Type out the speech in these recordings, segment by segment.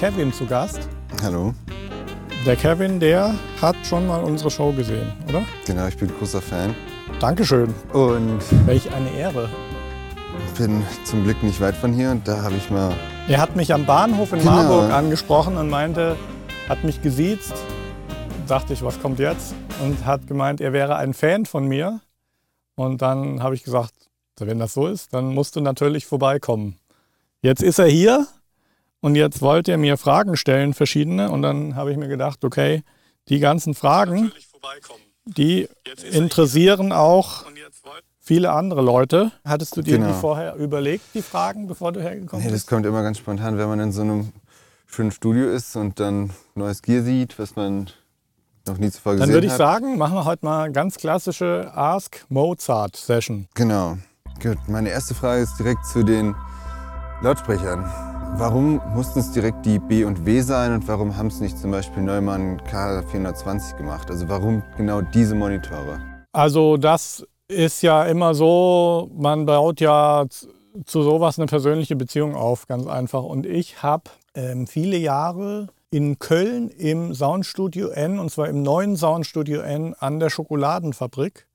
Kevin zu Gast. Hallo. Der Kevin, der hat schon mal unsere Show gesehen, oder? Genau, ich bin großer Fan. Dankeschön. Und Welch eine Ehre. bin zum Glück nicht weit von hier und da habe ich mal. Er hat mich am Bahnhof in Genau. Marburg angesprochen und meinte, hat mich gesiezt. Dachte ich, was kommt jetzt? Und hat gemeint, er wäre ein Fan von mir. Und dann habe ich gesagt, wenn das so ist, dann musst du natürlich vorbeikommen. Jetzt ist er hier und jetzt wollte er mir Fragen stellen, verschiedene. Und dann habe ich mir gedacht, okay, die ganzen Fragen, die interessieren auch viele andere Leute. Hattest du dir Genau. die vorher überlegt, die Fragen, bevor du hergekommen Nee, das bist? kommt immer ganz spontan, wenn man in so einem schönen Studio ist und dann neues Gear sieht, was man noch nie zuvor gesehen Dann würde ich hat. sagen, machen wir heute mal ganz klassische Ask Mozart Session. Genau. Gut, meine erste Frage ist direkt zu den Lautsprechern. Warum mussten es direkt die B und W sein und warum haben es nicht zum Beispiel Neumann K420 gemacht? Also warum genau diese Monitore? Also das ist ja immer so, man baut ja zu sowas eine persönliche Beziehung auf, ganz einfach. Und ich habe ähm, viele Jahre in Köln im Soundstudio N, und zwar im neuen Soundstudio N an der Schokoladenfabrik,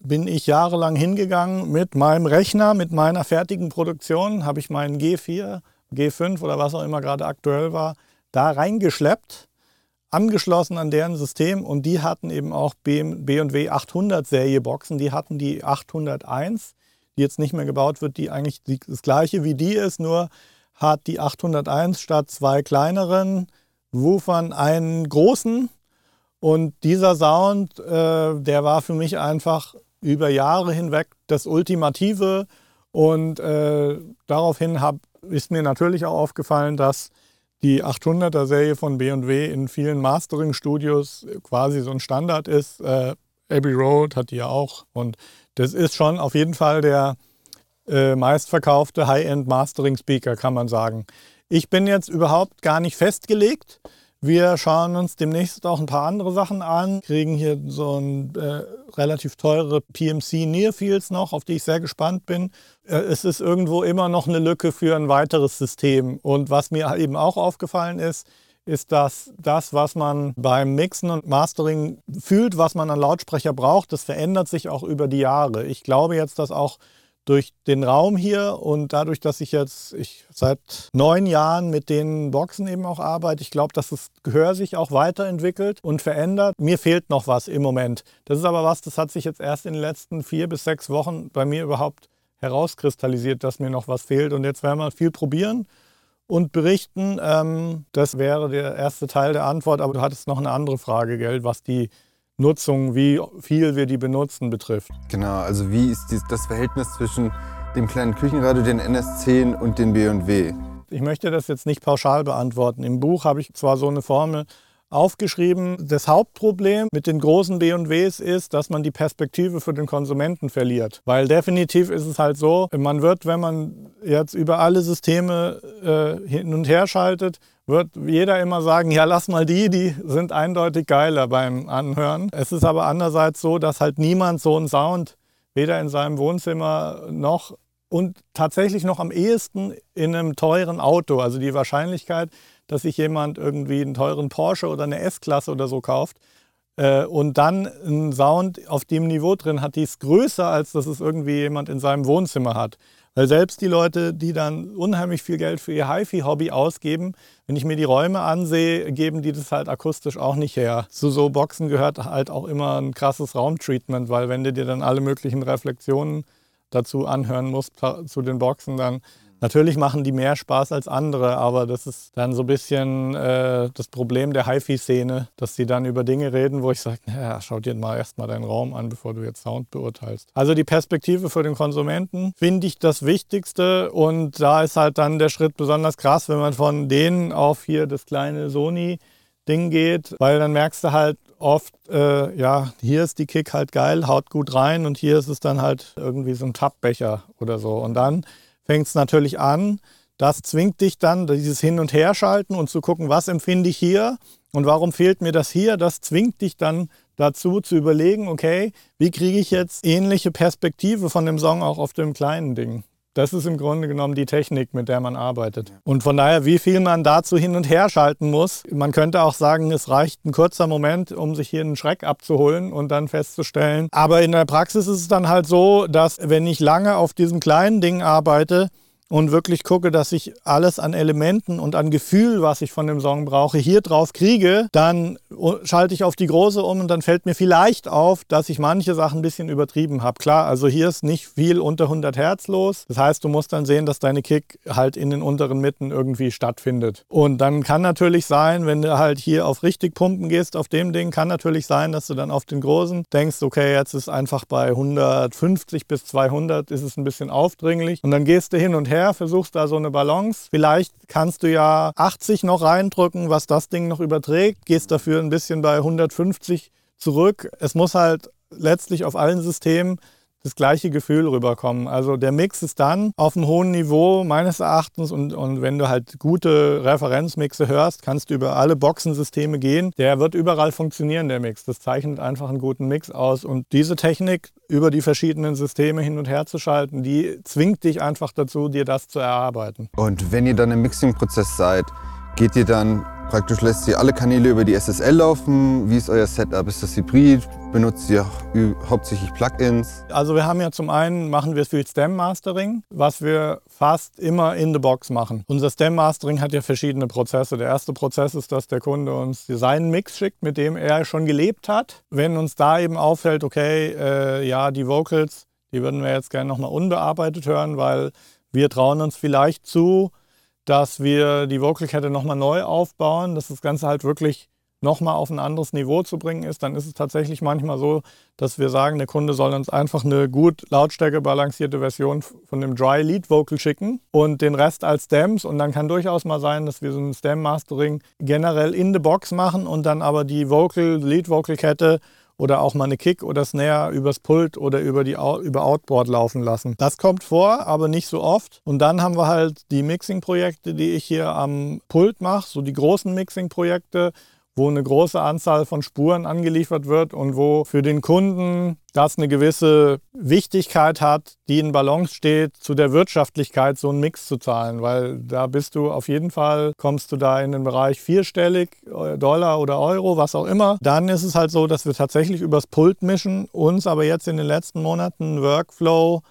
bin ich jahrelang hingegangen mit meinem Rechner, mit meiner fertigen Produktion, habe ich meinen G4, G5 oder was auch immer gerade aktuell war, da reingeschleppt, angeschlossen an deren System. Und die hatten eben auch B&W 800 Serie Boxen, die hatten die 801, die jetzt nicht mehr gebaut wird, die eigentlich das gleiche wie die ist, nur hat die 801 statt zwei kleineren Woofern einen großen und dieser Sound, äh, der war für mich einfach über Jahre hinweg das Ultimative. Und äh, daraufhin hab, ist mir natürlich auch aufgefallen, dass die 800er Serie von B&W in vielen Mastering-Studios quasi so ein Standard ist. Äh, Abbey Road hat die ja auch. Und das ist schon auf jeden Fall der äh, meistverkaufte High-End Mastering Speaker, kann man sagen. Ich bin jetzt überhaupt gar nicht festgelegt. Wir schauen uns demnächst auch ein paar andere Sachen an, kriegen hier so ein äh, relativ teure PMC Nearfields noch, auf die ich sehr gespannt bin. Äh, es ist irgendwo immer noch eine Lücke für ein weiteres System. Und was mir eben auch aufgefallen ist, ist, dass das, was man beim Mixen und Mastering fühlt, was man an Lautsprecher braucht, das verändert sich auch über die Jahre. Ich glaube jetzt, dass auch durch den Raum hier und dadurch, dass ich jetzt ich seit neun Jahren mit den Boxen eben auch arbeite, ich glaube, dass das Gehör sich auch weiterentwickelt und verändert. Mir fehlt noch was im Moment. Das ist aber was, das hat sich jetzt erst in den letzten vier bis sechs Wochen bei mir überhaupt herauskristallisiert, dass mir noch was fehlt. Und jetzt werden wir viel probieren und berichten. Ähm, das wäre der erste Teil der Antwort. Aber du hattest noch eine andere Frage, gell, was die Nutzung, wie viel wir die benutzen, betrifft. Genau, also wie ist das Verhältnis zwischen dem kleinen Küchenradio, den NS10 und den B&W? Ich möchte das jetzt nicht pauschal beantworten. Im Buch habe ich zwar so eine Formel aufgeschrieben. Das Hauptproblem mit den großen B&Ws ist, dass man die Perspektive für den Konsumenten verliert. Weil definitiv ist es halt so, man wird, wenn man jetzt über alle Systeme äh, hin und her schaltet, wird jeder immer sagen, ja, lass mal die, die sind eindeutig geiler beim Anhören. Es ist aber andererseits so, dass halt niemand so einen Sound weder in seinem Wohnzimmer noch und tatsächlich noch am ehesten in einem teuren Auto. Also die Wahrscheinlichkeit, dass sich jemand irgendwie einen teuren Porsche oder eine S-Klasse oder so kauft äh, und dann einen Sound auf dem Niveau drin hat, die ist größer, als dass es irgendwie jemand in seinem Wohnzimmer hat. Weil selbst die Leute, die dann unheimlich viel Geld für ihr HiFi-Hobby ausgeben, wenn ich mir die Räume ansehe, geben die das halt akustisch auch nicht her. Zu so Boxen gehört halt auch immer ein krasses Raumtreatment, weil wenn du dir dann alle möglichen Reflexionen dazu anhören musst zu den Boxen, dann natürlich machen die mehr Spaß als andere, aber das ist dann so ein bisschen äh, das Problem der HiFi-Szene, dass die dann über Dinge reden, wo ich sage, naja, schau dir mal erstmal deinen Raum an, bevor du jetzt Sound beurteilst. Also die Perspektive für den Konsumenten finde ich das Wichtigste und da ist halt dann der Schritt besonders krass, wenn man von denen auf hier das kleine Sony Ding geht, weil dann merkst du halt oft, äh, ja, hier ist die Kick halt geil, haut gut rein und hier ist es dann halt irgendwie so ein Tappbecher oder so. Und dann fängt es natürlich an, das zwingt dich dann, dieses Hin- und Herschalten und zu gucken, was empfinde ich hier und warum fehlt mir das hier, das zwingt dich dann dazu zu überlegen, okay, wie kriege ich jetzt ähnliche Perspektive von dem Song auch auf dem kleinen Ding. Das ist im Grunde genommen die Technik, mit der man arbeitet. Und von daher, wie viel man dazu hin und her schalten muss. Man könnte auch sagen, es reicht ein kurzer Moment, um sich hier einen Schreck abzuholen und dann festzustellen. Aber in der Praxis ist es dann halt so, dass wenn ich lange auf diesem kleinen Ding arbeite, und wirklich gucke, dass ich alles an Elementen und an Gefühl, was ich von dem Song brauche, hier drauf kriege, dann schalte ich auf die große um und dann fällt mir vielleicht auf, dass ich manche Sachen ein bisschen übertrieben habe. Klar, also hier ist nicht viel unter 100 Hertz los. Das heißt, du musst dann sehen, dass deine Kick halt in den unteren Mitten irgendwie stattfindet. Und dann kann natürlich sein, wenn du halt hier auf richtig pumpen gehst, auf dem Ding, kann natürlich sein, dass du dann auf den großen denkst, okay, jetzt ist einfach bei 150 bis 200 ist es ein bisschen aufdringlich und dann gehst du hin und her her, versuchst da so eine Balance. Vielleicht kannst du ja 80 noch reindrücken, was das Ding noch überträgt, gehst dafür ein bisschen bei 150 zurück. Es muss halt letztlich auf allen Systemen das gleiche Gefühl rüberkommen. Also der Mix ist dann auf einem hohen Niveau meines Erachtens und, und wenn du halt gute Referenzmixe hörst, kannst du über alle Boxensysteme gehen. Der wird überall funktionieren, der Mix. Das zeichnet einfach einen guten Mix aus. Und diese Technik über die verschiedenen Systeme hin und her zu schalten, die zwingt dich einfach dazu, dir das zu erarbeiten. Und wenn ihr dann im Mixing-Prozess seid, geht ihr dann Praktisch lässt ihr alle Kanäle über die SSL laufen. Wie ist euer Setup? Ist das Hybrid? Benutzt ihr hauptsächlich Plugins? Also wir haben ja zum einen, machen wir viel Stem Mastering, was wir fast immer in the Box machen. Unser Stem Mastering hat ja verschiedene Prozesse. Der erste Prozess ist, dass der Kunde uns seinen Mix schickt, mit dem er schon gelebt hat. Wenn uns da eben auffällt, okay, äh, ja, die Vocals, die würden wir jetzt gerne nochmal unbearbeitet hören, weil wir trauen uns vielleicht zu, dass wir die Vocalkette nochmal neu aufbauen, dass das Ganze halt wirklich nochmal auf ein anderes Niveau zu bringen ist, dann ist es tatsächlich manchmal so, dass wir sagen, der Kunde soll uns einfach eine gut Lautstärke balancierte Version von dem Dry Lead Vocal schicken und den Rest als Stems. Und dann kann durchaus mal sein, dass wir so ein Stem Mastering generell in the Box machen und dann aber die Vocal, Lead Vocal Kette oder auch mal eine Kick oder Snare übers Pult oder über, die, über Outboard laufen lassen. Das kommt vor, aber nicht so oft. Und dann haben wir halt die Mixing-Projekte, die ich hier am Pult mache, so die großen Mixing-Projekte, wo eine große Anzahl von Spuren angeliefert wird und wo für den Kunden das eine gewisse Wichtigkeit hat, die in Balance steht zu der Wirtschaftlichkeit, so einen Mix zu zahlen, weil da bist du auf jeden Fall, kommst du da in den Bereich vierstellig, Dollar oder Euro, was auch immer. Dann ist es halt so, dass wir tatsächlich übers Pult mischen, uns aber jetzt in den letzten Monaten einen Workflow,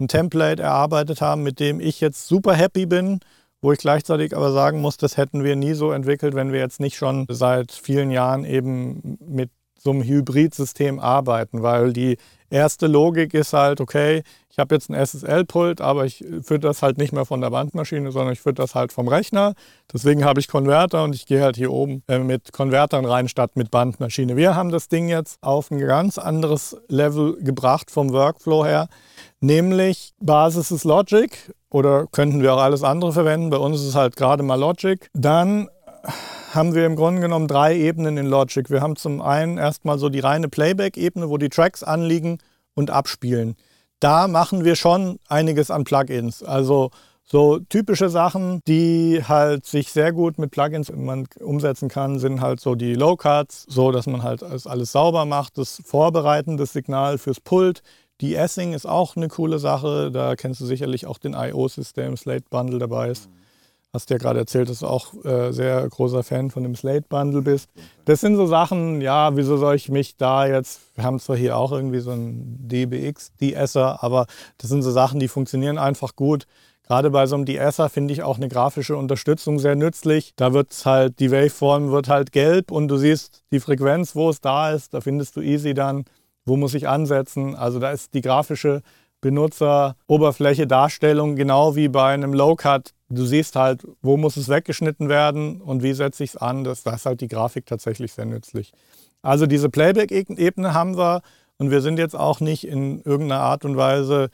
ein Template erarbeitet haben, mit dem ich jetzt super happy bin wo ich gleichzeitig aber sagen muss, das hätten wir nie so entwickelt, wenn wir jetzt nicht schon seit vielen Jahren eben mit so einem Hybridsystem arbeiten, weil die erste Logik ist halt, okay, ich habe jetzt ein SSL-Pult, aber ich führe das halt nicht mehr von der Bandmaschine, sondern ich führe das halt vom Rechner. Deswegen habe ich Konverter und ich gehe halt hier oben äh, mit Konvertern rein statt mit Bandmaschine. Wir haben das Ding jetzt auf ein ganz anderes Level gebracht vom Workflow her, nämlich Basis ist Logic oder könnten wir auch alles andere verwenden. Bei uns ist es halt gerade mal Logic. Dann haben wir im Grunde genommen drei Ebenen in Logic. Wir haben zum einen erstmal so die reine Playback-Ebene, wo die Tracks anliegen und abspielen. Da machen wir schon einiges an Plugins. Also so typische Sachen, die halt sich sehr gut mit Plugins man umsetzen kann, sind halt so die Low Cuts, so dass man halt alles sauber macht, das vorbereitende Signal fürs Pult, die Essing ist auch eine coole Sache. Da kennst du sicherlich auch den IO-System, Slate Bundle dabei ist. Hast ja gerade erzählt, dass du auch äh, sehr großer Fan von dem Slate Bundle bist. Das sind so Sachen, ja, wieso soll ich mich da jetzt, wir haben zwar hier auch irgendwie so einen DBX, DSer, aber das sind so Sachen, die funktionieren einfach gut. Gerade bei so einem DSer finde ich auch eine grafische Unterstützung sehr nützlich. Da wird halt, die Waveform wird halt gelb und du siehst die Frequenz, wo es da ist. Da findest du easy dann wo muss ich ansetzen. Also da ist die grafische Benutzeroberfläche Darstellung genau wie bei einem Low-Cut. Du siehst halt, wo muss es weggeschnitten werden und wie setze ich es an. Das, das ist halt die Grafik tatsächlich sehr nützlich. Also diese Playback-Ebene haben wir und wir sind jetzt auch nicht in irgendeiner Art und Weise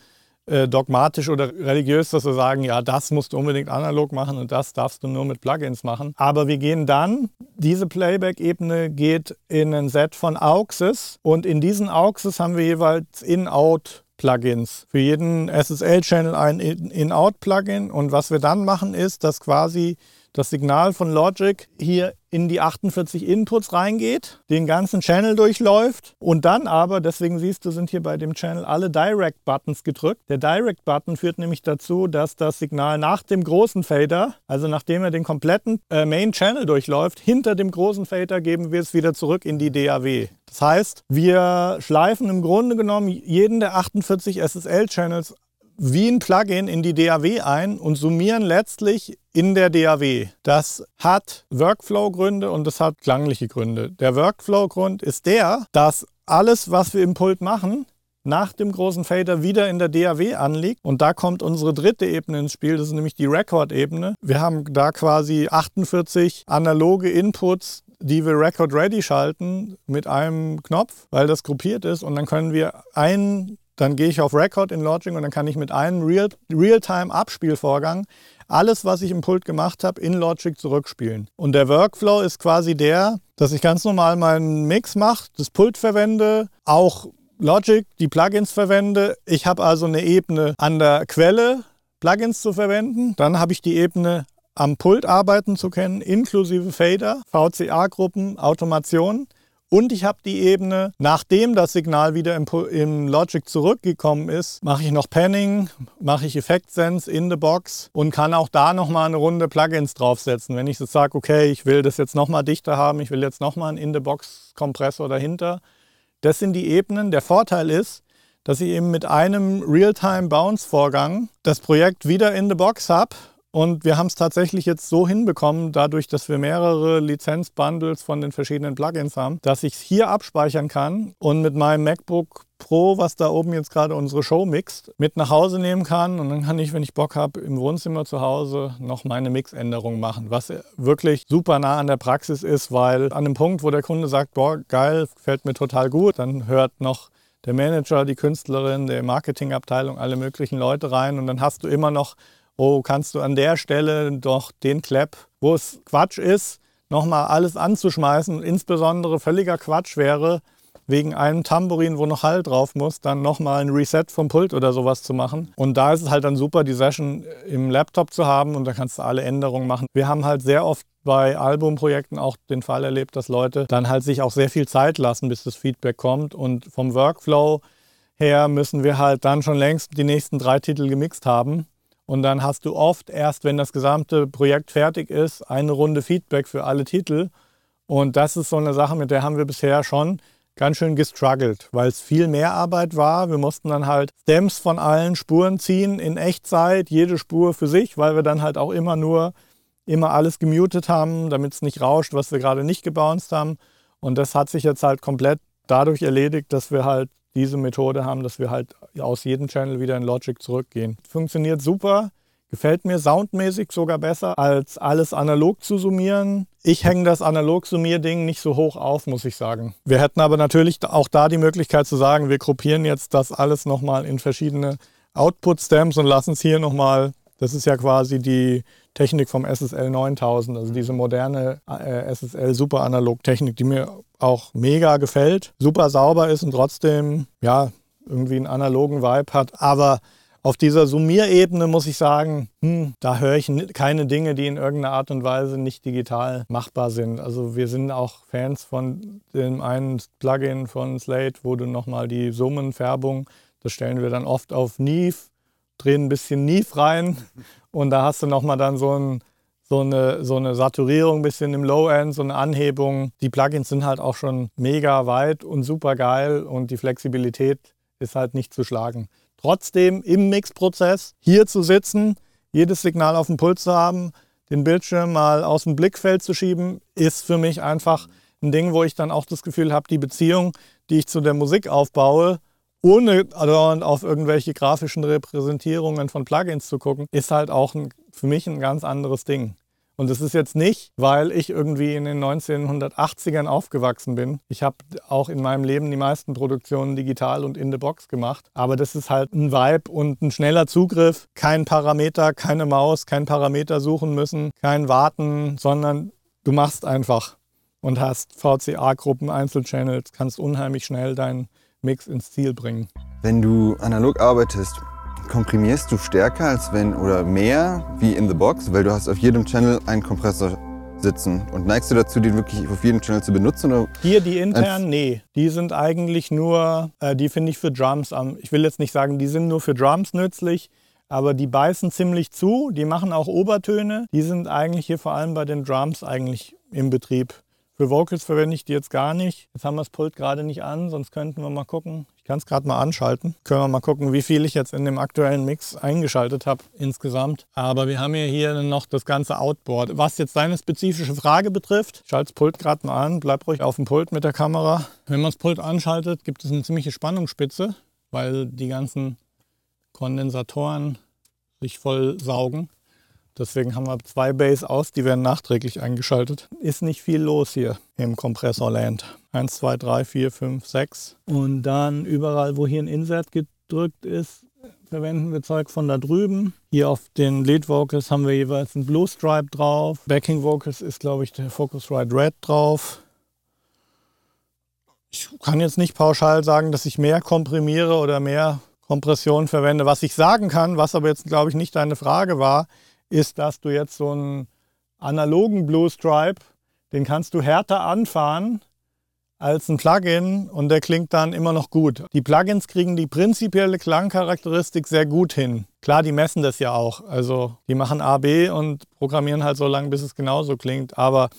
äh, dogmatisch oder religiös, dass wir sagen, ja, das musst du unbedingt analog machen und das darfst du nur mit Plugins machen. Aber wir gehen dann, diese Playback-Ebene geht in ein Set von AUXes und in diesen AUXes haben wir jeweils In-Out Plugins. Für jeden SSL-Channel ein In-Out-Plugin. Und was wir dann machen, ist, dass quasi das Signal von Logic hier in die 48 Inputs reingeht, den ganzen Channel durchläuft und dann aber, deswegen siehst du, sind hier bei dem Channel alle Direct-Buttons gedrückt. Der Direct-Button führt nämlich dazu, dass das Signal nach dem großen Fader, also nachdem er den kompletten äh, Main-Channel durchläuft, hinter dem großen Fader geben wir es wieder zurück in die DAW. Das heißt, wir schleifen im Grunde genommen jeden der 48 SSL-Channels wie ein Plugin in die DAW ein und summieren letztlich in der DAW. Das hat Workflow-Gründe und das hat klangliche Gründe. Der Workflow-Grund ist der, dass alles, was wir im Pult machen, nach dem großen Fader wieder in der DAW anliegt. Und da kommt unsere dritte Ebene ins Spiel, das ist nämlich die Record-Ebene. Wir haben da quasi 48 analoge Inputs, die wir Record Ready schalten mit einem Knopf, weil das gruppiert ist. Und dann können wir einen dann gehe ich auf Record in Logic und dann kann ich mit einem Real-Time-Abspielvorgang alles, was ich im Pult gemacht habe, in Logic zurückspielen. Und der Workflow ist quasi der, dass ich ganz normal meinen Mix mache, das Pult verwende, auch Logic, die Plugins verwende. Ich habe also eine Ebene an der Quelle, Plugins zu verwenden. Dann habe ich die Ebene am Pult arbeiten zu können, inklusive Fader, VCA-Gruppen, Automation. Und ich habe die Ebene, nachdem das Signal wieder im, im Logic zurückgekommen ist, mache ich noch Panning, mache ich Effect Sense in the Box und kann auch da nochmal eine Runde Plugins draufsetzen. Wenn ich jetzt sage, okay, ich will das jetzt nochmal dichter haben, ich will jetzt nochmal einen in the Box Kompressor dahinter. Das sind die Ebenen. Der Vorteil ist, dass ich eben mit einem Real-Time Bounce Vorgang das Projekt wieder in the Box habe und wir haben es tatsächlich jetzt so hinbekommen, dadurch, dass wir mehrere Lizenzbundles von den verschiedenen Plugins haben, dass ich es hier abspeichern kann und mit meinem MacBook Pro, was da oben jetzt gerade unsere Show mixt, mit nach Hause nehmen kann. Und dann kann ich, wenn ich Bock habe, im Wohnzimmer zu Hause noch meine Mixänderung machen. Was wirklich super nah an der Praxis ist, weil an dem Punkt, wo der Kunde sagt, boah, geil, gefällt mir total gut, dann hört noch der Manager, die Künstlerin, der Marketingabteilung, alle möglichen Leute rein und dann hast du immer noch oh, kannst du an der Stelle doch den Clap, wo es Quatsch ist, nochmal alles anzuschmeißen, insbesondere völliger Quatsch wäre, wegen einem Tambourin, wo noch Hall drauf muss, dann nochmal ein Reset vom Pult oder sowas zu machen. Und da ist es halt dann super, die Session im Laptop zu haben und da kannst du alle Änderungen machen. Wir haben halt sehr oft bei Albumprojekten auch den Fall erlebt, dass Leute dann halt sich auch sehr viel Zeit lassen, bis das Feedback kommt. Und vom Workflow her müssen wir halt dann schon längst die nächsten drei Titel gemixt haben. Und dann hast du oft erst, wenn das gesamte Projekt fertig ist, eine Runde Feedback für alle Titel. Und das ist so eine Sache, mit der haben wir bisher schon ganz schön gestruggelt, weil es viel mehr Arbeit war. Wir mussten dann halt Stems von allen Spuren ziehen in Echtzeit, jede Spur für sich, weil wir dann halt auch immer nur immer alles gemutet haben, damit es nicht rauscht, was wir gerade nicht gebounced haben. Und das hat sich jetzt halt komplett dadurch erledigt, dass wir halt diese Methode haben, dass wir halt aus jedem Channel wieder in Logic zurückgehen. Funktioniert super, gefällt mir soundmäßig sogar besser, als alles analog zu summieren. Ich hänge das Analog-Summier-Ding nicht so hoch auf, muss ich sagen. Wir hätten aber natürlich auch da die Möglichkeit zu sagen, wir gruppieren jetzt das alles nochmal in verschiedene Output-Stamps und lassen es hier nochmal, das ist ja quasi die Technik vom SSL 9000, also diese moderne äh, SSL Super Analog Technik, die mir auch mega gefällt, super sauber ist und trotzdem ja irgendwie einen analogen Vibe hat. Aber auf dieser Summierebene muss ich sagen, hm, da höre ich keine Dinge, die in irgendeiner Art und Weise nicht digital machbar sind. Also wir sind auch Fans von dem einen Plugin von Slate, wo du nochmal die Summenfärbung, das stellen wir dann oft auf Neve, drehen ein bisschen Neve rein und da hast du nochmal dann so ein so eine, so eine Saturierung ein bisschen im Low-End, so eine Anhebung. Die Plugins sind halt auch schon mega weit und super geil und die Flexibilität ist halt nicht zu schlagen. Trotzdem im Mixprozess hier zu sitzen, jedes Signal auf dem Puls zu haben, den Bildschirm mal aus dem Blickfeld zu schieben, ist für mich einfach ein Ding, wo ich dann auch das Gefühl habe, die Beziehung, die ich zu der Musik aufbaue, ohne auf irgendwelche grafischen Repräsentierungen von Plugins zu gucken, ist halt auch ein, für mich ein ganz anderes Ding. Und das ist jetzt nicht, weil ich irgendwie in den 1980ern aufgewachsen bin. Ich habe auch in meinem Leben die meisten Produktionen digital und in the Box gemacht. Aber das ist halt ein Vibe und ein schneller Zugriff. Kein Parameter, keine Maus, kein Parameter suchen müssen, kein Warten, sondern du machst einfach und hast VCA-Gruppen, Einzelchannels, kannst unheimlich schnell deinen Mix ins Ziel bringen. Wenn du analog arbeitest, komprimierst du stärker als wenn oder mehr wie in the box, weil du hast auf jedem Channel einen Kompressor sitzen. Und neigst du dazu, den wirklich auf jedem Channel zu benutzen? Oder? Hier die internen, nee. Die sind eigentlich nur, äh, die finde ich für Drums am. Ich will jetzt nicht sagen, die sind nur für Drums nützlich, aber die beißen ziemlich zu. Die machen auch Obertöne. Die sind eigentlich hier vor allem bei den Drums eigentlich im Betrieb. Für Vocals verwende ich die jetzt gar nicht. Jetzt haben wir das Pult gerade nicht an, sonst könnten wir mal gucken. Ich kann es gerade mal anschalten. Können wir mal gucken, wie viel ich jetzt in dem aktuellen Mix eingeschaltet habe insgesamt. Aber wir haben ja hier noch das ganze Outboard. Was jetzt deine spezifische Frage betrifft, schalte das Pult gerade mal an, bleib ruhig auf dem Pult mit der Kamera. Wenn man das Pult anschaltet, gibt es eine ziemliche Spannungsspitze, weil die ganzen Kondensatoren sich voll saugen. Deswegen haben wir zwei Bays aus, die werden nachträglich eingeschaltet. Ist nicht viel los hier im Kompressorland. 1, 2, 3, 4, 5, 6. Und dann überall, wo hier ein Insert gedrückt ist, verwenden wir Zeug von da drüben. Hier auf den Lead Vocals haben wir jeweils einen Blue Stripe drauf. Backing Vocals ist, glaube ich, der Focusrite Red drauf. Ich kann jetzt nicht pauschal sagen, dass ich mehr komprimiere oder mehr Kompression verwende. Was ich sagen kann, was aber jetzt, glaube ich, nicht deine Frage war, ist, dass du jetzt so einen analogen Blue Stripe, den kannst du härter anfahren als ein Plugin und der klingt dann immer noch gut. Die Plugins kriegen die prinzipielle Klangcharakteristik sehr gut hin. Klar, die messen das ja auch. Also die machen A, B und programmieren halt so lange, bis es genauso klingt. Aber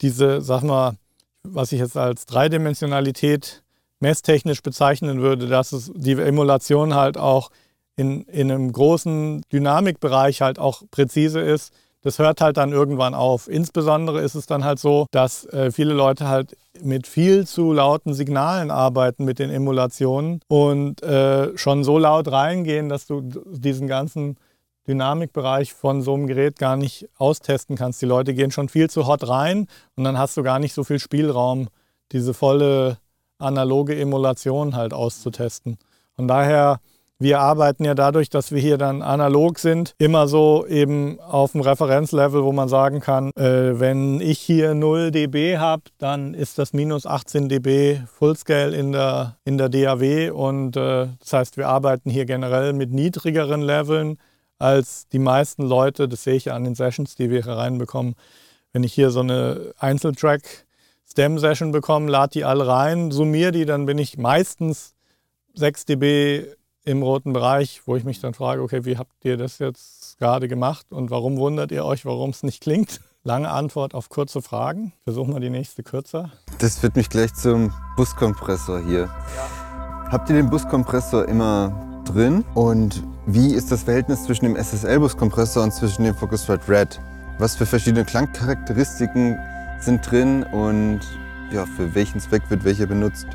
diese, sag mal, was ich jetzt als Dreidimensionalität messtechnisch bezeichnen würde, dass es die Emulation halt auch in, in einem großen Dynamikbereich halt auch präzise ist, das hört halt dann irgendwann auf. Insbesondere ist es dann halt so, dass äh, viele Leute halt mit viel zu lauten Signalen arbeiten mit den Emulationen und äh, schon so laut reingehen, dass du diesen ganzen Dynamikbereich von so einem Gerät gar nicht austesten kannst. Die Leute gehen schon viel zu hot rein und dann hast du gar nicht so viel Spielraum, diese volle analoge Emulation halt auszutesten. Von daher wir arbeiten ja dadurch, dass wir hier dann analog sind, immer so eben auf dem Referenzlevel, wo man sagen kann, äh, wenn ich hier 0 dB habe, dann ist das minus 18 dB Fullscale in der, in der DAW und äh, das heißt, wir arbeiten hier generell mit niedrigeren Leveln als die meisten Leute, das sehe ich ja an den Sessions, die wir hier reinbekommen. Wenn ich hier so eine Einzeltrack Stem Session bekomme, lade die alle rein, summiere die, dann bin ich meistens 6 dB im roten Bereich, wo ich mich dann frage, okay, wie habt ihr das jetzt gerade gemacht und warum wundert ihr euch, warum es nicht klingt? Lange Antwort auf kurze Fragen. Versuchen wir die nächste kürzer. Das führt mich gleich zum Buskompressor hier. Ja. Habt ihr den Buskompressor immer drin? Und wie ist das Verhältnis zwischen dem SSL-Buskompressor und zwischen dem Focusrite Red? Was für verschiedene Klangcharakteristiken sind drin und ja, für welchen Zweck wird welcher benutzt?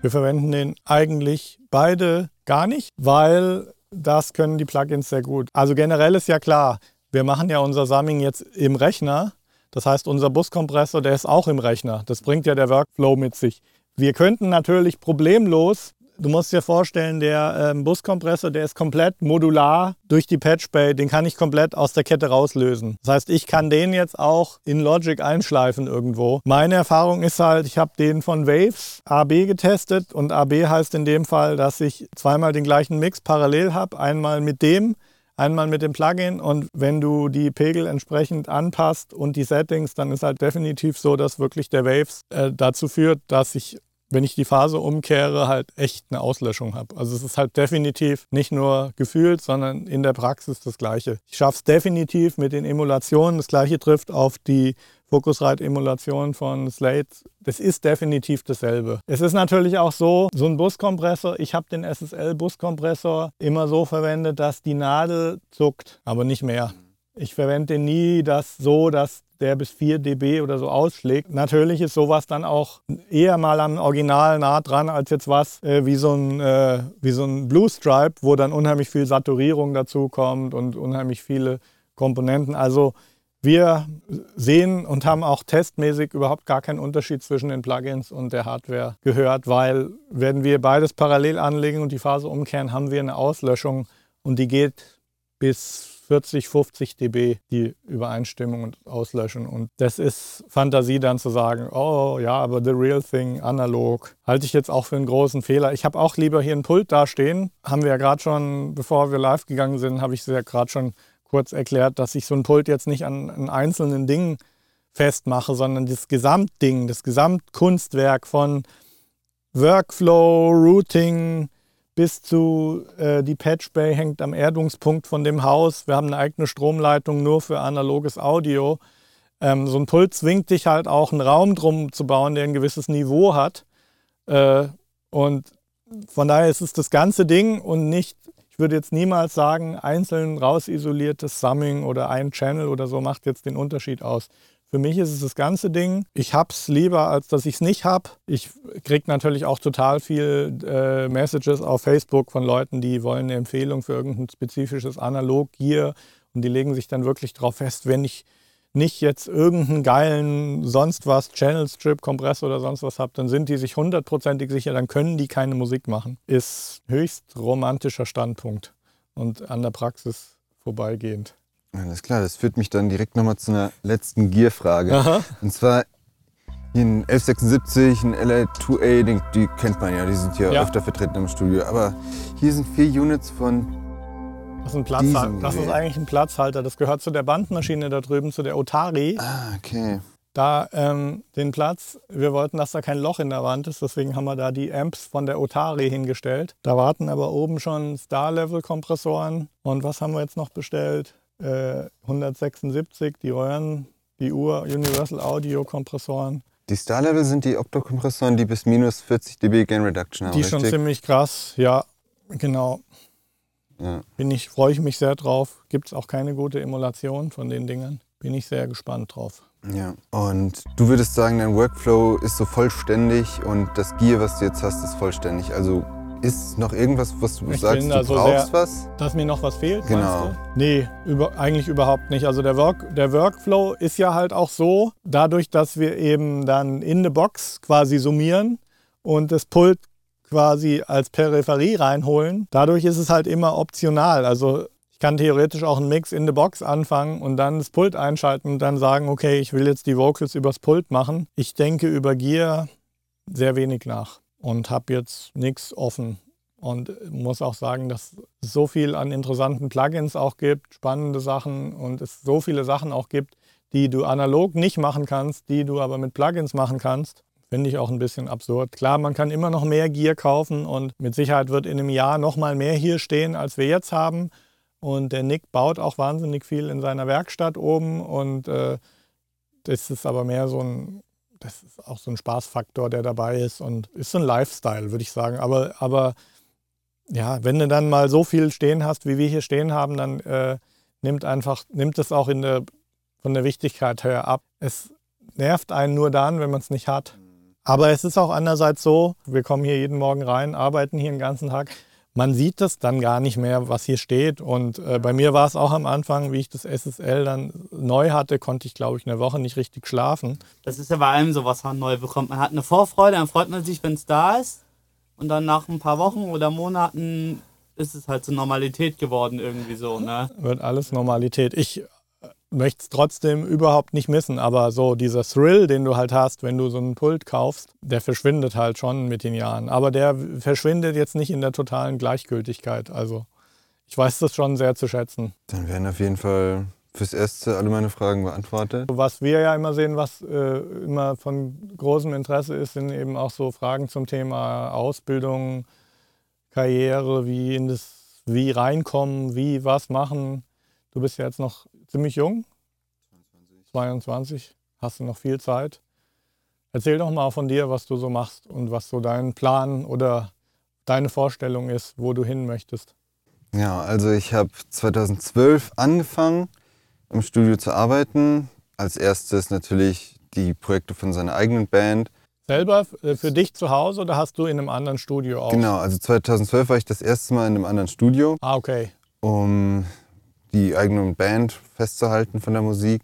Wir verwenden den eigentlich beide gar nicht, weil das können die Plugins sehr gut. Also generell ist ja klar, wir machen ja unser Summing jetzt im Rechner. Das heißt, unser Buskompressor, der ist auch im Rechner. Das bringt ja der Workflow mit sich. Wir könnten natürlich problemlos Du musst dir vorstellen, der ähm, Buskompressor, der ist komplett modular durch die Patchbay. Den kann ich komplett aus der Kette rauslösen. Das heißt, ich kann den jetzt auch in Logic einschleifen irgendwo. Meine Erfahrung ist halt, ich habe den von Waves AB getestet und AB heißt in dem Fall, dass ich zweimal den gleichen Mix parallel habe. Einmal mit dem, einmal mit dem Plugin und wenn du die Pegel entsprechend anpasst und die Settings, dann ist halt definitiv so, dass wirklich der Waves äh, dazu führt, dass ich wenn ich die Phase umkehre, halt echt eine Auslöschung habe. Also es ist halt definitiv nicht nur gefühlt, sondern in der Praxis das Gleiche. Ich schaffe es definitiv mit den Emulationen. Das Gleiche trifft auf die Focusrite-Emulation von Slate. Das ist definitiv dasselbe. Es ist natürlich auch so, so ein Buskompressor, ich habe den SSL-Buskompressor immer so verwendet, dass die Nadel zuckt, aber nicht mehr. Ich verwende den nie das so, dass der bis 4 dB oder so ausschlägt. Natürlich ist sowas dann auch eher mal am Original nah dran, als jetzt was äh, wie, so ein, äh, wie so ein Blue Stripe, wo dann unheimlich viel Saturierung dazu kommt und unheimlich viele Komponenten. Also wir sehen und haben auch testmäßig überhaupt gar keinen Unterschied zwischen den Plugins und der Hardware gehört, weil wenn wir beides parallel anlegen und die Phase umkehren, haben wir eine Auslöschung und die geht bis 40, 50 dB die Übereinstimmung und Auslöschen. Und das ist Fantasie dann zu sagen, oh ja, aber the real thing, analog, halte ich jetzt auch für einen großen Fehler. Ich habe auch lieber hier ein Pult dastehen. Haben wir ja gerade schon, bevor wir live gegangen sind, habe ich es ja gerade schon kurz erklärt, dass ich so ein Pult jetzt nicht an, an einzelnen Dingen festmache, sondern das Gesamtding, das Gesamtkunstwerk von Workflow, Routing, bis zu äh, die Patch Bay hängt am Erdungspunkt von dem Haus. Wir haben eine eigene Stromleitung nur für analoges Audio. Ähm, so ein Pult zwingt dich halt auch einen Raum drum zu bauen, der ein gewisses Niveau hat. Äh, und von daher ist es das ganze Ding und nicht, ich würde jetzt niemals sagen, einzeln rausisoliertes Summing oder ein Channel oder so macht jetzt den Unterschied aus. Für mich ist es das ganze Ding. Ich habe es lieber, als dass ich es nicht habe. Ich kriege natürlich auch total viel äh, Messages auf Facebook von Leuten, die wollen eine Empfehlung für irgendein spezifisches Analog-Gear und die legen sich dann wirklich darauf fest, wenn ich nicht jetzt irgendeinen geilen sonst was, Channel Strip, Kompressor oder sonst was habe, dann sind die sich hundertprozentig sicher, dann können die keine Musik machen. Ist höchst romantischer Standpunkt und an der Praxis vorbeigehend. Alles klar, das führt mich dann direkt nochmal zu einer letzten Gear-Frage. Und zwar hier ein 1176, ein LA2A, den, die kennt man ja, die sind hier ja. öfter vertreten im Studio. Aber hier sind vier Units von. Das ist, ein Platzhalter. das ist eigentlich ein Platzhalter. Das gehört zu der Bandmaschine da drüben, zu der Otari. Ah, okay. Da ähm, den Platz, wir wollten, dass da kein Loch in der Wand ist, deswegen haben wir da die Amps von der Otari hingestellt. Da warten aber oben schon Star-Level-Kompressoren. Und was haben wir jetzt noch bestellt? 176, die Röhren, die Uhr, Universal Audio Kompressoren. Die Star Level sind die Oktokompressoren, die bis minus 40 dB Gain Reduction haben. Die richtig? schon ziemlich krass, ja, genau. Ja. Bin ich, freue ich mich sehr drauf. Gibt es auch keine gute Emulation von den Dingern. Bin ich sehr gespannt drauf. Ja, und du würdest sagen, dein Workflow ist so vollständig und das Gear, was du jetzt hast, ist vollständig. Also ist noch irgendwas, was du ich sagst, du brauchst sehr, was? Dass mir noch was fehlt, genau. Nee, über, eigentlich überhaupt nicht. Also der, Work, der Workflow ist ja halt auch so, dadurch, dass wir eben dann in the Box quasi summieren und das Pult quasi als Peripherie reinholen. Dadurch ist es halt immer optional. Also ich kann theoretisch auch einen Mix in the Box anfangen und dann das Pult einschalten und dann sagen, okay, ich will jetzt die Vocals übers Pult machen. Ich denke über Gear sehr wenig nach und habe jetzt nichts offen. Und muss auch sagen, dass es so viel an interessanten Plugins auch gibt, spannende Sachen und es so viele Sachen auch gibt, die du analog nicht machen kannst, die du aber mit Plugins machen kannst. Finde ich auch ein bisschen absurd. Klar, man kann immer noch mehr Gear kaufen und mit Sicherheit wird in einem Jahr noch mal mehr hier stehen, als wir jetzt haben. Und der Nick baut auch wahnsinnig viel in seiner Werkstatt oben und äh, das ist aber mehr so ein das ist auch so ein Spaßfaktor, der dabei ist und ist so ein Lifestyle, würde ich sagen. Aber, aber ja, wenn du dann mal so viel stehen hast, wie wir hier stehen haben, dann äh, nimmt einfach, nimmt es auch in der, von der Wichtigkeit her ab. Es nervt einen nur dann, wenn man es nicht hat. Aber es ist auch andererseits so, wir kommen hier jeden Morgen rein, arbeiten hier den ganzen Tag man sieht das dann gar nicht mehr, was hier steht. Und äh, bei mir war es auch am Anfang, wie ich das SSL dann neu hatte, konnte ich, glaube ich, eine Woche nicht richtig schlafen. Das ist ja bei allem so, was man neu bekommt. Man hat eine Vorfreude, dann freut man sich, wenn es da ist. Und dann nach ein paar Wochen oder Monaten ist es halt zur Normalität geworden irgendwie so. Ne? Wird alles Normalität. Ich möchte es trotzdem überhaupt nicht missen, aber so dieser Thrill, den du halt hast, wenn du so einen Pult kaufst, der verschwindet halt schon mit den Jahren. Aber der verschwindet jetzt nicht in der totalen Gleichgültigkeit. Also ich weiß das schon sehr zu schätzen. Dann werden auf jeden Fall fürs Erste alle meine Fragen beantwortet. Was wir ja immer sehen, was äh, immer von großem Interesse ist, sind eben auch so Fragen zum Thema Ausbildung, Karriere, wie in das, wie reinkommen, wie was machen. Du bist ja jetzt noch ziemlich jung. 22. 22. Hast du noch viel Zeit. Erzähl doch mal von dir, was du so machst und was so dein Plan oder deine Vorstellung ist, wo du hin möchtest. Ja, also ich habe 2012 angefangen, im Studio zu arbeiten. Als erstes natürlich die Projekte von seiner eigenen Band. Selber äh, für dich zu Hause oder hast du in einem anderen Studio auch? Genau, also 2012 war ich das erste Mal in einem anderen Studio. Ah, okay. Um die eigene Band festzuhalten von der Musik.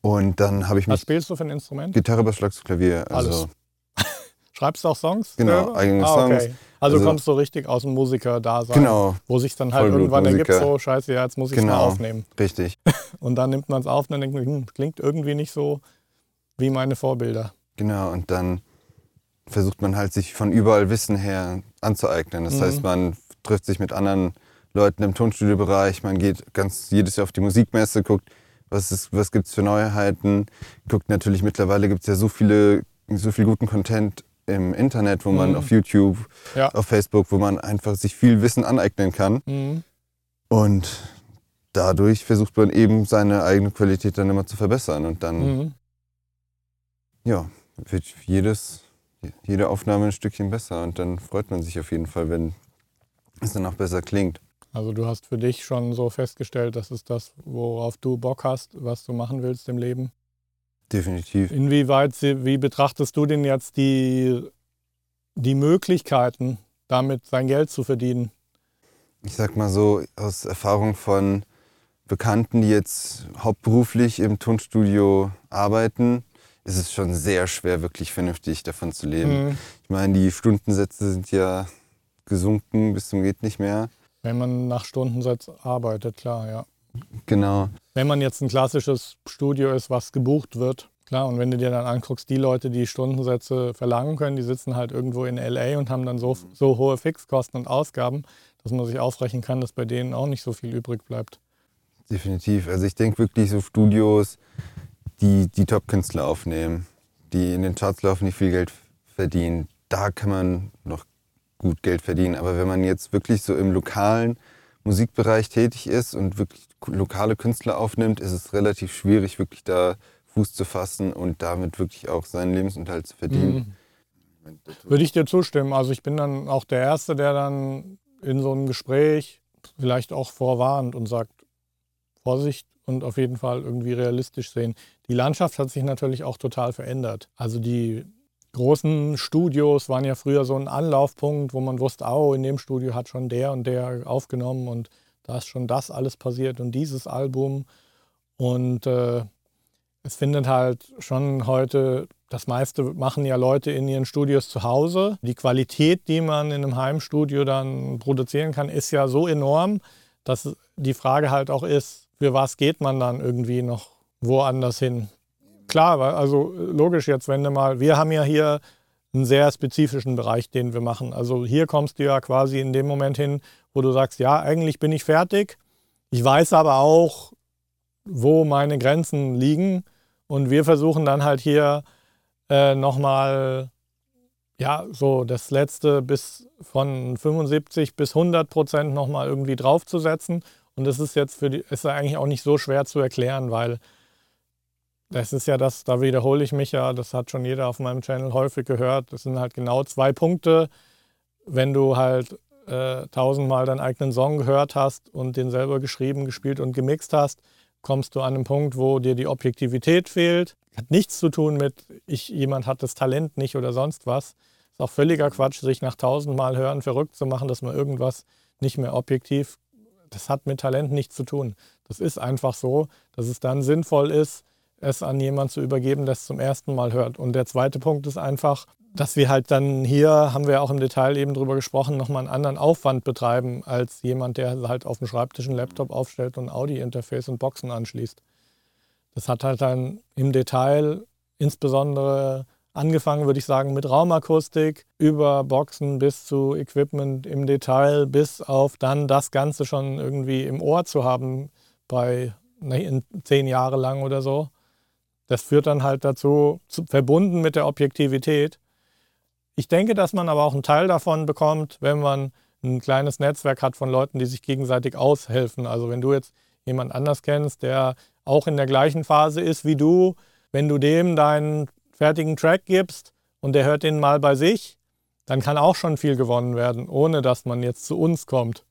Und dann habe ich mich. Was spielst du für ein Instrument? Gitarre, Bass, Schlagzeug, Klavier. Also Alles. Schreibst du auch Songs? Genau, eigene ah, Songs. Okay. Also, Also- du kommst so richtig aus dem Musiker-Dasein, Genau, wo sich dann halt irgendwann ergibt, so scheiße, ja, jetzt muss ich es mal Genau. aufnehmen. richtig. Und dann nimmt man es auf und dann denkt man, hm, klingt irgendwie nicht so wie meine Vorbilder. Genau, und dann versucht man halt sich von überall Wissen her anzueignen. Das Mhm. heißt, man trifft sich mit anderen Leuten im Tonstudiobereich, man geht ganz jedes Jahr auf die Musikmesse, guckt, was, ist, was gibt es für Neuheiten, guckt natürlich, mittlerweile gibt es ja so, viele, so viel guten Content im Internet, wo man Mhm. auf YouTube, Ja. auf Facebook, wo man einfach sich viel Wissen aneignen kann. Mhm. Und dadurch versucht man eben seine eigene Qualität dann immer zu verbessern. Und dann Mhm. ja, wird jedes, jede Aufnahme ein Stückchen besser und dann freut man sich auf jeden Fall, wenn es dann auch besser klingt. Also du hast für dich schon so festgestellt, das ist das, worauf du Bock hast, was du machen willst im Leben. Definitiv. Inwieweit, wie betrachtest du denn jetzt die, die Möglichkeiten, damit sein Geld zu verdienen? Ich sag mal so, aus Erfahrung von Bekannten, die jetzt hauptberuflich im Tonstudio arbeiten, ist es schon sehr schwer, wirklich vernünftig davon zu leben. Mhm. Ich meine, die Stundensätze sind ja gesunken bis zum geht nicht mehr. Wenn man nach Stundensatz arbeitet, klar, ja. Genau. Wenn man jetzt ein klassisches Studio ist, was gebucht wird, klar, und wenn du dir dann anguckst, die Leute, die Stundensätze verlangen können, die sitzen halt irgendwo in LA und haben dann so, so hohe Fixkosten und Ausgaben, dass man sich ausrechnen kann, dass bei denen auch nicht so viel übrig bleibt. Definitiv. Also ich denke wirklich so Studios, die die Top-Künstler aufnehmen, die in den Charts laufen, die viel Geld verdienen, da kann man noch gut Geld verdienen. Aber wenn man jetzt wirklich so im lokalen Musikbereich tätig ist und wirklich lokale Künstler aufnimmt, ist es relativ schwierig, wirklich da Fuß zu fassen und damit wirklich auch seinen Lebensunterhalt zu verdienen. Mhm. Würde ich dir zustimmen. Also ich bin dann auch der Erste, der dann in so einem Gespräch vielleicht auch vorwarnt und sagt, Vorsicht und auf jeden Fall irgendwie realistisch sehen. Die Landschaft hat sich natürlich auch total verändert. Also die großen Studios waren ja früher so ein Anlaufpunkt, wo man wusste, oh, in dem Studio hat schon der und der aufgenommen und da ist schon das alles passiert und dieses Album. Und äh, es findet halt schon heute, das meiste machen ja Leute in ihren Studios zu Hause. Die Qualität, die man in einem Heimstudio dann produzieren kann, ist ja so enorm, dass die Frage halt auch ist, für was geht man dann irgendwie noch woanders hin? Klar, also logisch jetzt, wenn du mal, wir haben ja hier einen sehr spezifischen Bereich, den wir machen. Also hier kommst du ja quasi in dem Moment hin, wo du sagst, ja, eigentlich bin ich fertig. Ich weiß aber auch, wo meine Grenzen liegen. Und wir versuchen dann halt hier äh, nochmal, ja, so das letzte bis von 75 bis 100 Prozent nochmal irgendwie draufzusetzen. Und das ist jetzt für die, ist eigentlich auch nicht so schwer zu erklären, weil das ist ja das, da wiederhole ich mich ja, das hat schon jeder auf meinem Channel häufig gehört. Das sind halt genau zwei Punkte. Wenn du halt äh, tausendmal deinen eigenen Song gehört hast und den selber geschrieben, gespielt und gemixt hast, kommst du an einen Punkt, wo dir die Objektivität fehlt. Hat nichts zu tun mit, ich, jemand hat das Talent nicht oder sonst was. Ist auch völliger Quatsch, sich nach tausendmal hören verrückt zu machen, dass man irgendwas nicht mehr objektiv. Das hat mit Talent nichts zu tun. Das ist einfach so, dass es dann sinnvoll ist, es an jemanden zu übergeben, der es zum ersten Mal hört. Und der zweite Punkt ist einfach, dass wir halt dann hier, haben wir auch im Detail eben drüber gesprochen, nochmal einen anderen Aufwand betreiben als jemand, der halt auf dem Schreibtisch einen Laptop aufstellt und Audi-Interface und Boxen anschließt. Das hat halt dann im Detail insbesondere angefangen, würde ich sagen, mit Raumakustik über Boxen bis zu Equipment im Detail, bis auf dann das Ganze schon irgendwie im Ohr zu haben bei ne, zehn Jahre lang oder so. Das führt dann halt dazu, zu, verbunden mit der Objektivität. Ich denke, dass man aber auch einen Teil davon bekommt, wenn man ein kleines Netzwerk hat von Leuten, die sich gegenseitig aushelfen. Also wenn du jetzt jemand anders kennst, der auch in der gleichen Phase ist wie du, wenn du dem deinen fertigen Track gibst und der hört den mal bei sich, dann kann auch schon viel gewonnen werden, ohne dass man jetzt zu uns kommt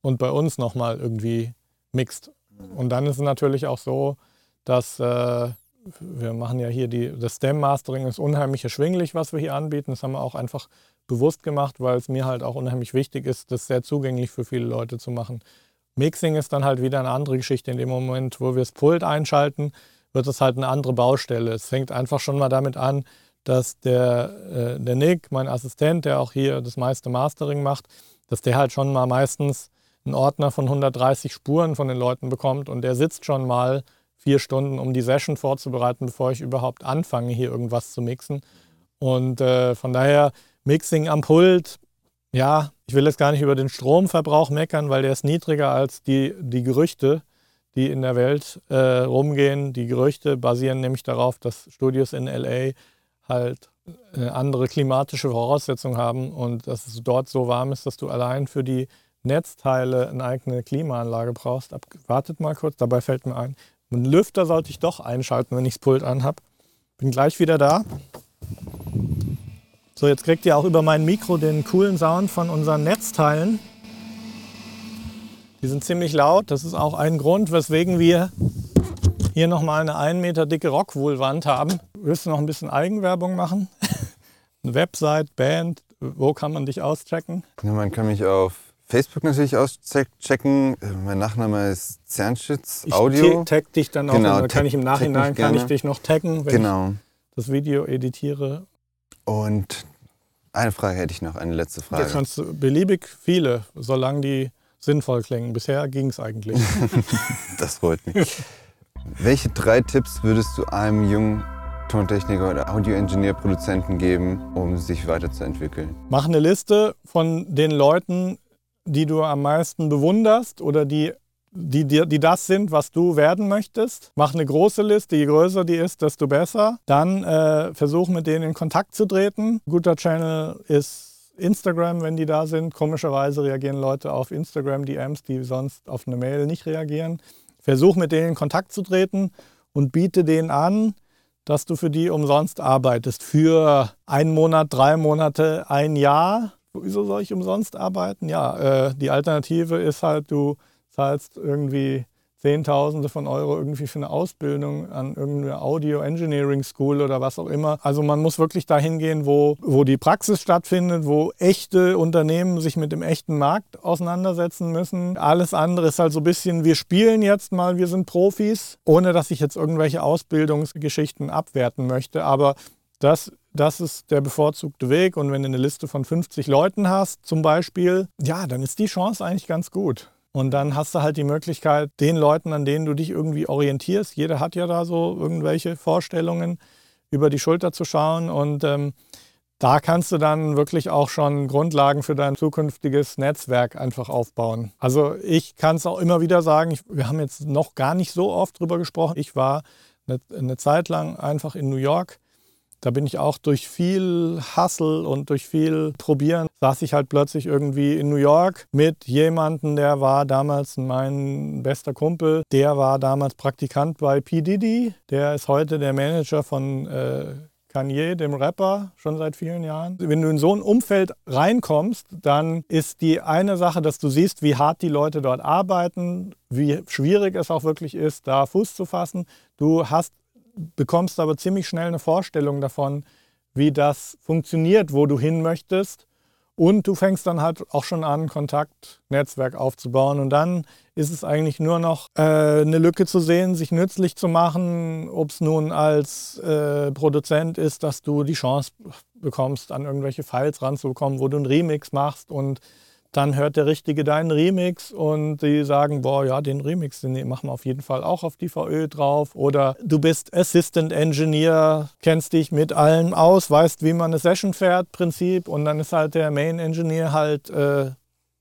und bei uns nochmal irgendwie mixt. Und dann ist es natürlich auch so, dass äh, wir machen ja hier die, das Stem-Mastering ist unheimlich erschwinglich, was wir hier anbieten. Das haben wir auch einfach bewusst gemacht, weil es mir halt auch unheimlich wichtig ist, das sehr zugänglich für viele Leute zu machen. Mixing ist dann halt wieder eine andere Geschichte. In dem Moment, wo wir das Pult einschalten, wird es halt eine andere Baustelle. Es fängt einfach schon mal damit an, dass der, äh, der Nick, mein Assistent, der auch hier das meiste Mastering macht, dass der halt schon mal meistens einen Ordner von 130 Spuren von den Leuten bekommt und der sitzt schon mal vier Stunden, um die Session vorzubereiten, bevor ich überhaupt anfange, hier irgendwas zu mixen. Und äh, von daher Mixing am Pult, ja, ich will jetzt gar nicht über den Stromverbrauch meckern, weil der ist niedriger als die, die Gerüchte, die in der Welt äh, rumgehen. Die Gerüchte basieren nämlich darauf, dass Studios in LA halt äh, andere klimatische Voraussetzungen haben und dass es dort so warm ist, dass du allein für die Netzteile eine eigene Klimaanlage brauchst. Ab, wartet mal kurz, dabei fällt mir ein, einen Lüfter sollte ich doch einschalten, wenn ich das Pult anhab. Bin gleich wieder da. So, jetzt kriegt ihr auch über mein Mikro den coolen Sound von unseren Netzteilen. Die sind ziemlich laut. Das ist auch ein Grund, weswegen wir hier nochmal eine 1 Meter dicke Rockwool-Wand haben. Willst du noch ein bisschen Eigenwerbung machen? eine Website, Band, wo kann man dich auschecken? Ja, man kann mich auf Facebook natürlich auschecken. Mein Nachname ist Zernschitz Audio. Ich tag dich dann auch, genau, kann ich im Nachhinein kann ich dich noch taggen, wenn genau. ich das Video editiere. Und eine Frage hätte ich noch, eine letzte Frage. Jetzt kannst du beliebig viele, solange die sinnvoll klingen. Bisher ging es eigentlich. das freut mich. Welche drei Tipps würdest du einem jungen Tontechniker oder Audioingenieur, Produzenten geben, um sich weiterzuentwickeln? Mach eine Liste von den Leuten, die du am meisten bewunderst oder die, die, die, die das sind, was du werden möchtest. Mach eine große Liste, je größer die ist, desto besser. Dann äh, versuch mit denen in Kontakt zu treten. Guter Channel ist Instagram, wenn die da sind. Komischerweise reagieren Leute auf Instagram-DMs, die sonst auf eine Mail nicht reagieren. Versuch mit denen in Kontakt zu treten und biete denen an, dass du für die umsonst arbeitest. Für einen Monat, drei Monate, ein Jahr. Wieso soll ich umsonst arbeiten? Ja, äh, die Alternative ist halt, du zahlst irgendwie Zehntausende von Euro irgendwie für eine Ausbildung an irgendeiner Audio Engineering School oder was auch immer. Also man muss wirklich dahin gehen, wo, wo die Praxis stattfindet, wo echte Unternehmen sich mit dem echten Markt auseinandersetzen müssen. Alles andere ist halt so ein bisschen, wir spielen jetzt mal, wir sind Profis, ohne dass ich jetzt irgendwelche Ausbildungsgeschichten abwerten möchte. Aber das das ist der bevorzugte Weg. Und wenn du eine Liste von 50 Leuten hast, zum Beispiel, ja, dann ist die Chance eigentlich ganz gut. Und dann hast du halt die Möglichkeit, den Leuten, an denen du dich irgendwie orientierst, jeder hat ja da so irgendwelche Vorstellungen, über die Schulter zu schauen. Und ähm, da kannst du dann wirklich auch schon Grundlagen für dein zukünftiges Netzwerk einfach aufbauen. Also ich kann es auch immer wieder sagen, ich, wir haben jetzt noch gar nicht so oft drüber gesprochen. Ich war eine, eine Zeit lang einfach in New York da bin ich auch durch viel Hustle und durch viel Probieren, saß ich halt plötzlich irgendwie in New York mit jemandem, der war damals mein bester Kumpel. Der war damals Praktikant bei P. Diddy. Der ist heute der Manager von äh, Kanye, dem Rapper, schon seit vielen Jahren. Wenn du in so ein Umfeld reinkommst, dann ist die eine Sache, dass du siehst, wie hart die Leute dort arbeiten, wie schwierig es auch wirklich ist, da Fuß zu fassen. Du hast bekommst aber ziemlich schnell eine Vorstellung davon, wie das funktioniert, wo du hin möchtest. Und du fängst dann halt auch schon an, Kontaktnetzwerk aufzubauen. Und dann ist es eigentlich nur noch äh, eine Lücke zu sehen, sich nützlich zu machen, ob es nun als äh, Produzent ist, dass du die Chance bekommst, an irgendwelche Files ranzukommen, wo du einen Remix machst und dann hört der Richtige deinen Remix und die sagen, boah, ja, den Remix, den machen wir auf jeden Fall auch auf die VÖ drauf. Oder du bist Assistant Engineer, kennst dich mit allen aus, weißt, wie man eine Session fährt, Prinzip. Und dann ist halt der Main Engineer halt äh,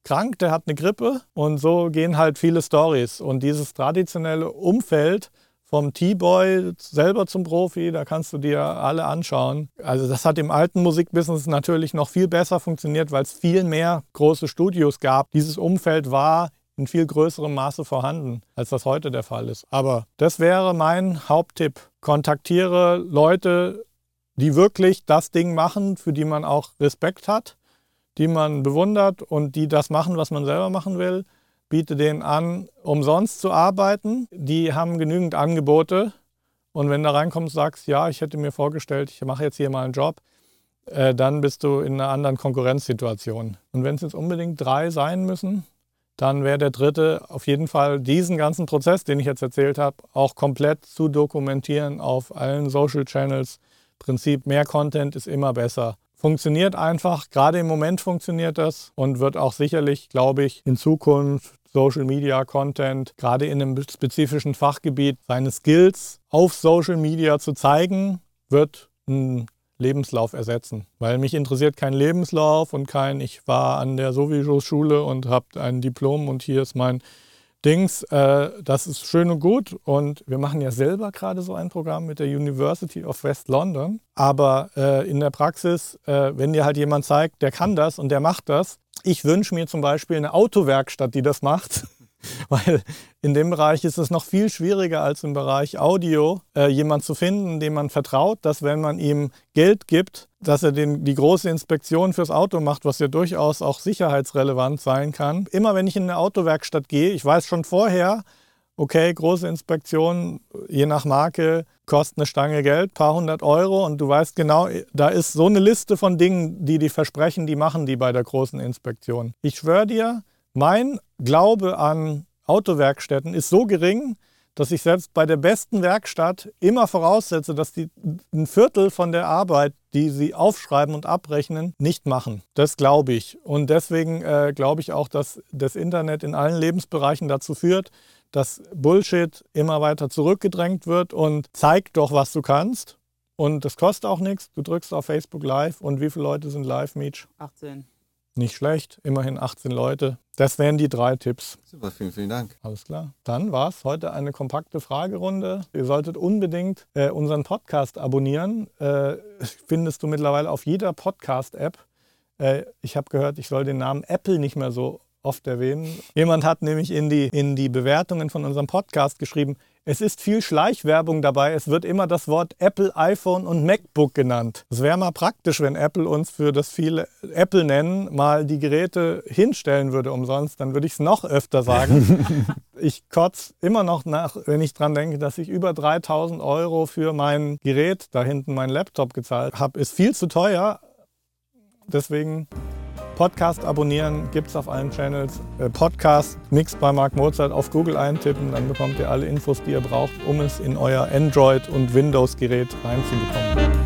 krank, der hat eine Grippe. Und so gehen halt viele Stories. Und dieses traditionelle Umfeld, vom T-Boy selber zum Profi, da kannst du dir alle anschauen. Also das hat im alten Musikbusiness natürlich noch viel besser funktioniert, weil es viel mehr große Studios gab. Dieses Umfeld war in viel größerem Maße vorhanden, als das heute der Fall ist. Aber das wäre mein Haupttipp. Kontaktiere Leute, die wirklich das Ding machen, für die man auch Respekt hat, die man bewundert und die das machen, was man selber machen will biete denen an, umsonst zu arbeiten. Die haben genügend Angebote. Und wenn du reinkommst, sagst, ja, ich hätte mir vorgestellt, ich mache jetzt hier mal einen Job, äh, dann bist du in einer anderen Konkurrenzsituation. Und wenn es jetzt unbedingt drei sein müssen, dann wäre der dritte auf jeden Fall diesen ganzen Prozess, den ich jetzt erzählt habe, auch komplett zu dokumentieren auf allen Social Channels Prinzip mehr Content ist immer besser. Funktioniert einfach, gerade im Moment funktioniert das und wird auch sicherlich, glaube ich, in Zukunft Social Media Content, gerade in einem spezifischen Fachgebiet, seine Skills auf Social Media zu zeigen, wird ein Lebenslauf ersetzen. Weil mich interessiert kein Lebenslauf und kein, ich war an der sowieso Schule und habe ein Diplom und hier ist mein Dings. Äh, das ist schön und gut und wir machen ja selber gerade so ein Programm mit der University of West London. Aber äh, in der Praxis, äh, wenn dir halt jemand zeigt, der kann das und der macht das, ich wünsche mir zum Beispiel eine Autowerkstatt, die das macht. Weil in dem Bereich ist es noch viel schwieriger als im Bereich Audio, äh, jemand zu finden, dem man vertraut, dass wenn man ihm Geld gibt, dass er den, die große Inspektion fürs Auto macht, was ja durchaus auch sicherheitsrelevant sein kann. Immer wenn ich in eine Autowerkstatt gehe, ich weiß schon vorher, okay, große Inspektion, je nach Marke, kostet eine Stange Geld, paar hundert Euro und du weißt genau, da ist so eine Liste von Dingen, die die versprechen, die machen die bei der großen Inspektion. Ich schwöre dir, mein Glaube an Autowerkstätten ist so gering, dass ich selbst bei der besten Werkstatt immer voraussetze, dass die ein Viertel von der Arbeit, die sie aufschreiben und abrechnen, nicht machen. Das glaube ich. Und deswegen äh, glaube ich auch, dass das Internet in allen Lebensbereichen dazu führt, dass Bullshit immer weiter zurückgedrängt wird und zeig doch, was du kannst. Und das kostet auch nichts. Du drückst auf Facebook Live und wie viele Leute sind live, Meech? 18. Nicht schlecht, immerhin 18 Leute. Das wären die drei Tipps. Super, vielen, vielen Dank. Alles klar. Dann war es heute eine kompakte Fragerunde. Ihr solltet unbedingt äh, unseren Podcast abonnieren. Äh, findest du mittlerweile auf jeder Podcast-App. Äh, ich habe gehört, ich soll den Namen Apple nicht mehr so oft erwähnen. Jemand hat nämlich in die, in die Bewertungen von unserem Podcast geschrieben, es ist viel Schleichwerbung dabei. Es wird immer das Wort Apple, iPhone und MacBook genannt. Es wäre mal praktisch, wenn Apple uns für das viele Apple nennen mal die Geräte hinstellen würde umsonst. Dann würde ich es noch öfter sagen. ich kotze immer noch nach, wenn ich daran denke, dass ich über 3000 Euro für mein Gerät, da hinten mein Laptop gezahlt habe. Ist viel zu teuer. Deswegen Podcast abonnieren, gibt es auf allen Channels. Äh, Podcast Mixed bei Mark Mozart auf Google eintippen, dann bekommt ihr alle Infos, die ihr braucht, um es in euer Android- und Windows-Gerät reinzubekommen.